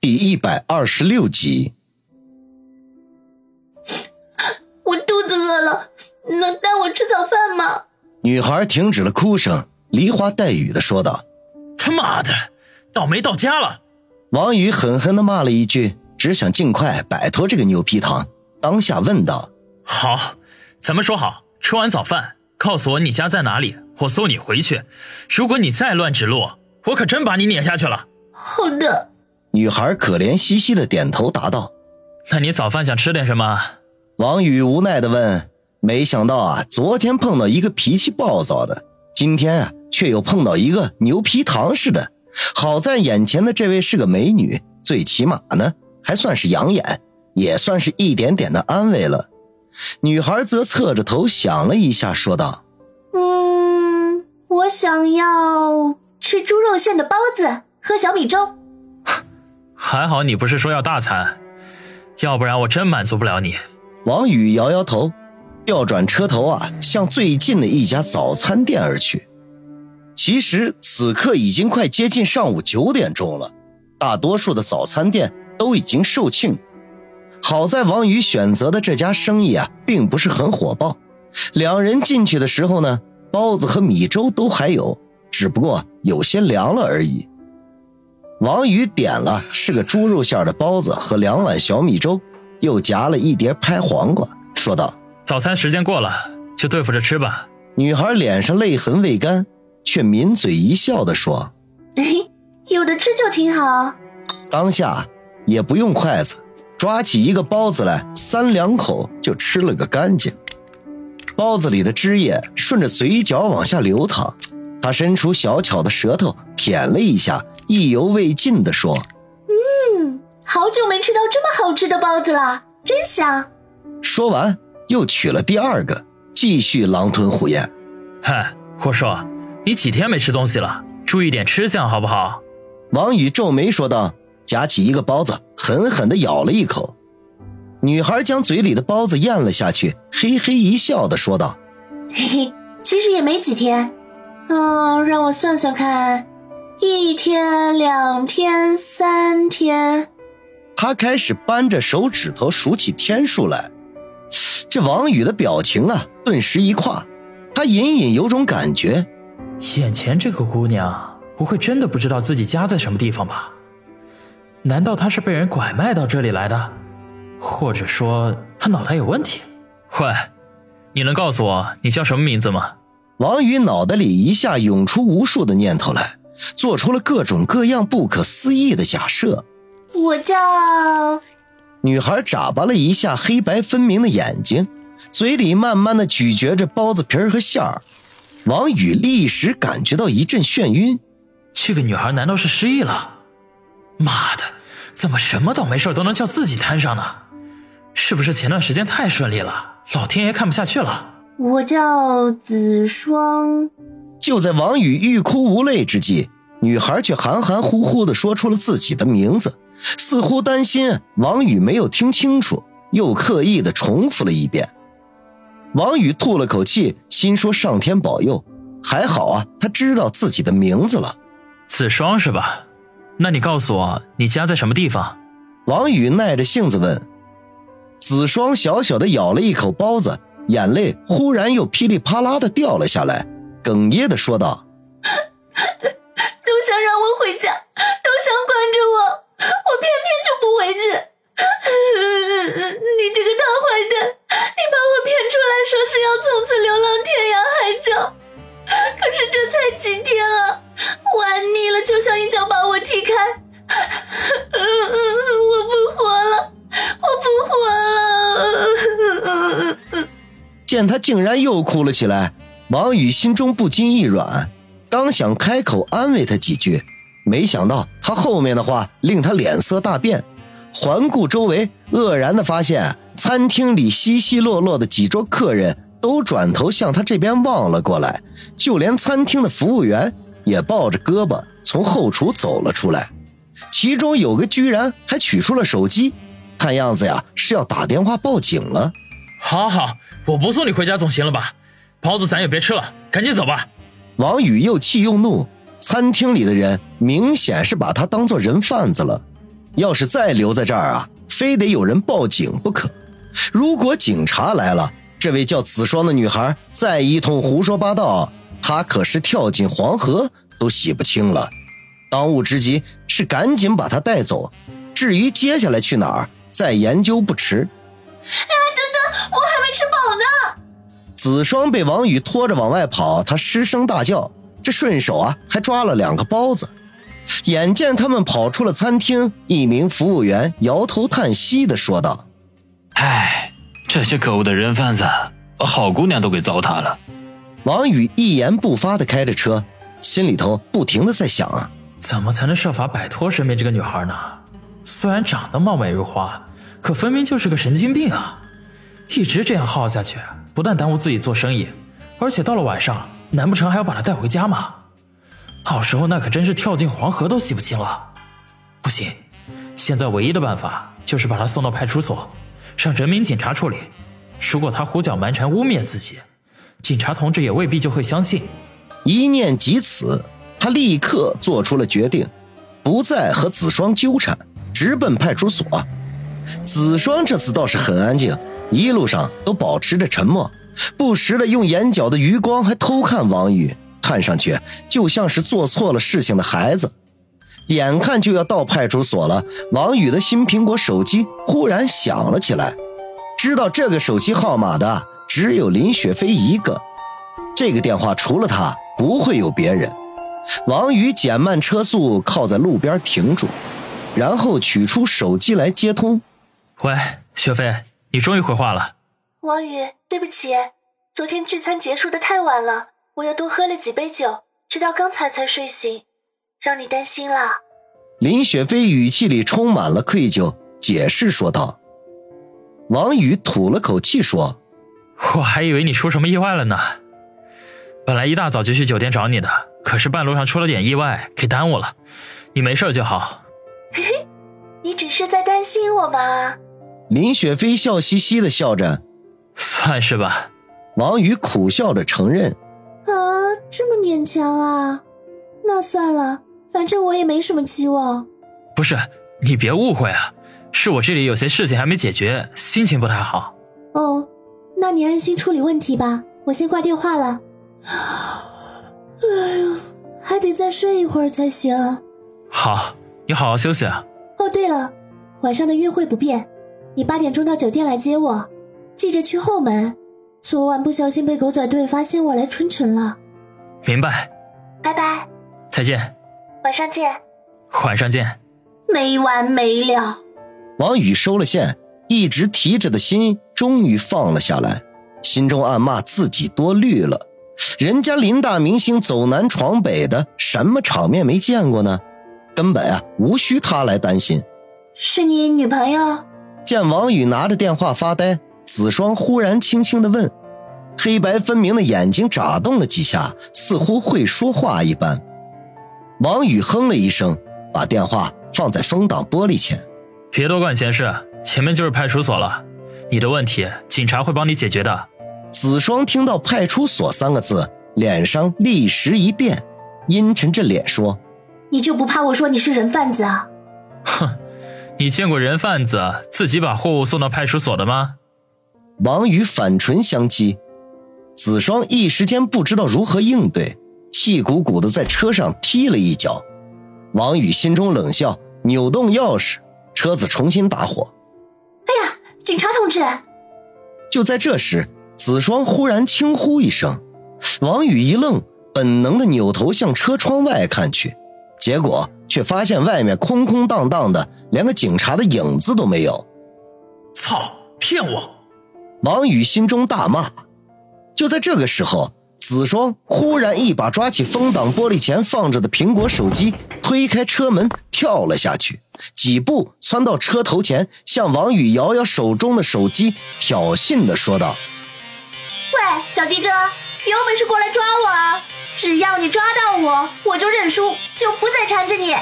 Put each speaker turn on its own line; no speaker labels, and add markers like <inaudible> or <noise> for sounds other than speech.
第一百二十六集。
我肚子饿了，能带我吃早饭吗？
女孩停止了哭声，梨花带雨的说道：“
他妈的，倒霉到家了！”
王宇狠狠的骂了一句，只想尽快摆脱这个牛皮糖。当下问道：“
好，咱们说好，吃完早饭告诉我你家在哪里，我送你回去。如果你再乱指路，我可真把你撵下去了。”
好的。
女孩可怜兮兮的点头答道：“
那你早饭想吃点什么？”
王宇无奈的问。没想到啊，昨天碰到一个脾气暴躁的，今天啊却又碰到一个牛皮糖似的。好在眼前的这位是个美女，最起码呢还算是养眼，也算是一点点的安慰了。女孩则侧着头想了一下，说道：“
嗯，我想要吃猪肉馅的包子，喝小米粥。”
还好你不是说要大餐，要不然我真满足不了你。
王宇摇摇头，调转车头啊，向最近的一家早餐店而去。其实此刻已经快接近上午九点钟了，大多数的早餐店都已经售罄。好在王宇选择的这家生意啊，并不是很火爆。两人进去的时候呢，包子和米粥都还有，只不过有些凉了而已。王宇点了是个猪肉馅的包子和两碗小米粥，又夹了一碟拍黄瓜，说道：“
早餐时间过了，就对付着吃吧。”
女孩脸上泪痕未干，却抿嘴一笑的说：“ <laughs>
有的吃就挺好。”
当下也不用筷子，抓起一个包子来，三两口就吃了个干净。包子里的汁液顺着嘴角往下流淌，他伸出小巧的舌头舔了一下。意犹未尽地说：“
嗯，好久没吃到这么好吃的包子了，真香。”
说完，又取了第二个，继续狼吞虎咽。
嗨，我说，你几天没吃东西了？注意点吃相好不好？
王宇皱眉说道，夹起一个包子，狠狠地咬了一口。女孩将嘴里的包子咽了下去，嘿嘿一笑的说道：“
嘿嘿，其实也没几天。嗯，让我算算看。”一天，两天，三天，
他开始扳着手指头数起天数来。这王宇的表情啊，顿时一垮。他隐隐有种感觉，
眼前这个姑娘不会真的不知道自己家在什么地方吧？难道她是被人拐卖到这里来的？或者说她脑袋有问题？喂，你能告诉我你叫什么名字吗？
王宇脑袋里一下涌出无数的念头来。做出了各种各样不可思议的假设。
我叫
女孩，眨巴了一下黑白分明的眼睛，嘴里慢慢的咀嚼着包子皮儿和馅儿。王宇立时感觉到一阵眩晕。
这个女孩难道是失忆了？妈的，怎么什么倒霉事都能叫自己摊上呢？是不是前段时间太顺利了，老天爷看不下去了？
我叫子双。
就在王宇欲哭无泪之际，女孩却含含糊糊地说出了自己的名字，似乎担心王宇没有听清楚，又刻意地重复了一遍。王宇吐了口气，心说：“上天保佑，还好啊，他知道自己的名字了。”
子双是吧？那你告诉我，你家在什么地方？
王宇耐着性子问。子双小小的咬了一口包子，眼泪忽然又噼里啪啦的掉了下来。哽咽的说道：“ <laughs>
都想让我回家，都想管着我，我偏偏就不回去。<laughs> 你这个大坏蛋，你把我骗出来说是要从此流浪天涯海角，可是这才几天啊，玩腻了就想一脚把我踢开。<laughs> 我不活了，我不活
了。”见他竟然又哭了起来。王宇心中不禁一软，刚想开口安慰他几句，没想到他后面的话令他脸色大变。环顾周围，愕然的发现餐厅里稀稀落落的几桌客人都转头向他这边望了过来，就连餐厅的服务员也抱着胳膊从后厨走了出来，其中有个居然还取出了手机，看样子呀是要打电话报警了。
好好，我不送你回家总行了吧？包子咱也别吃了，赶紧走吧。
王宇又气又怒，餐厅里的人明显是把他当做人贩子了。要是再留在这儿啊，非得有人报警不可。如果警察来了，这位叫子双的女孩再一通胡说八道，她可是跳进黄河都洗不清了。当务之急是赶紧把她带走，至于接下来去哪儿，再研究不迟。
哎，等等，我。
子双被王宇拖着往外跑，他失声大叫，这顺手啊还抓了两个包子。眼见他们跑出了餐厅，一名服务员摇头叹息的说道：“
唉，这些可恶的人贩子，把好姑娘都给糟蹋了。”
王宇一言不发的开着车，心里头不停的在想啊，
怎么才能设法摆脱身边这个女孩呢？虽然长得貌美如花，可分明就是个神经病啊！一直这样耗下去，不但耽误自己做生意，而且到了晚上，难不成还要把她带回家吗？到时候那可真是跳进黄河都洗不清了。不行，现在唯一的办法就是把他送到派出所，让人民警察处理。如果他胡搅蛮缠污蔑自己，警察同志也未必就会相信。
一念及此，他立刻做出了决定，不再和子双纠缠，直奔派出所。子双这次倒是很安静，一路上都保持着沉默，不时的用眼角的余光还偷看王宇。看上去就像是做错了事情的孩子。眼看就要到派出所了，王宇的新苹果手机忽然响了起来。知道这个手机号码的只有林雪飞一个，这个电话除了他不会有别人。王宇减慢车速，靠在路边停住，然后取出手机来接通。
喂，雪飞，你终于回话了。
王宇，对不起，昨天聚餐结束的太晚了。我又多喝了几杯酒，直到刚才才睡醒，让你担心了。
林雪飞语气里充满了愧疚，解释说道。王宇吐了口气说：“
我还以为你出什么意外了呢。本来一大早就去酒店找你的，可是半路上出了点意外，给耽误了。你没事就好。
嘿嘿，你只是在担心我吗？”
林雪飞笑嘻嘻的笑着：“
算是吧。”
王宇苦笑着承认。
啊，这么勉强啊？那算了，反正我也没什么期望。
不是，你别误会啊，是我这里有些事情还没解决，心情不太好。
哦，那你安心处理问题吧，我先挂电话了。哎呦，还得再睡一会儿才行。
好，你好好休息啊。
哦，对了，晚上的约会不变，你八点钟到酒店来接我，记着去后门。昨晚不小心被狗仔队发现我来春城了，
明白。
拜拜，
再见，
晚上见，
晚上见。
没完没了。
王宇收了线，一直提着的心终于放了下来，心中暗骂自己多虑了。人家林大明星走南闯北的，什么场面没见过呢？根本啊，无需他来担心。
是你女朋友？
见王宇拿着电话发呆。子双忽然轻轻的问，黑白分明的眼睛眨动了几下，似乎会说话一般。王宇哼了一声，把电话放在风挡玻璃前。
别多管闲事，前面就是派出所了，你的问题警察会帮你解决的。
子双听到“派出所”三个字，脸上立时一变，阴沉着脸说：“
你就不怕我说你是人贩子啊？”
哼，你见过人贩子自己把货物送到派出所的吗？
王宇反唇相讥，子双一时间不知道如何应对，气鼓鼓的在车上踢了一脚。王宇心中冷笑，扭动钥匙，车子重新打火。
哎呀，警察同志！
就在这时，子双忽然轻呼一声，王宇一愣，本能的扭头向车窗外看去，结果却发现外面空空荡荡的，连个警察的影子都没有。
操，骗我！
王宇心中大骂，就在这个时候，子双忽然一把抓起风挡玻璃前放着的苹果手机，推开车门跳了下去，几步窜到车头前，向王宇摇摇手中的手机，挑衅的说道：“
喂，小迪哥，有本事过来抓我！只要你抓到我，我就认输，就不再缠着你。”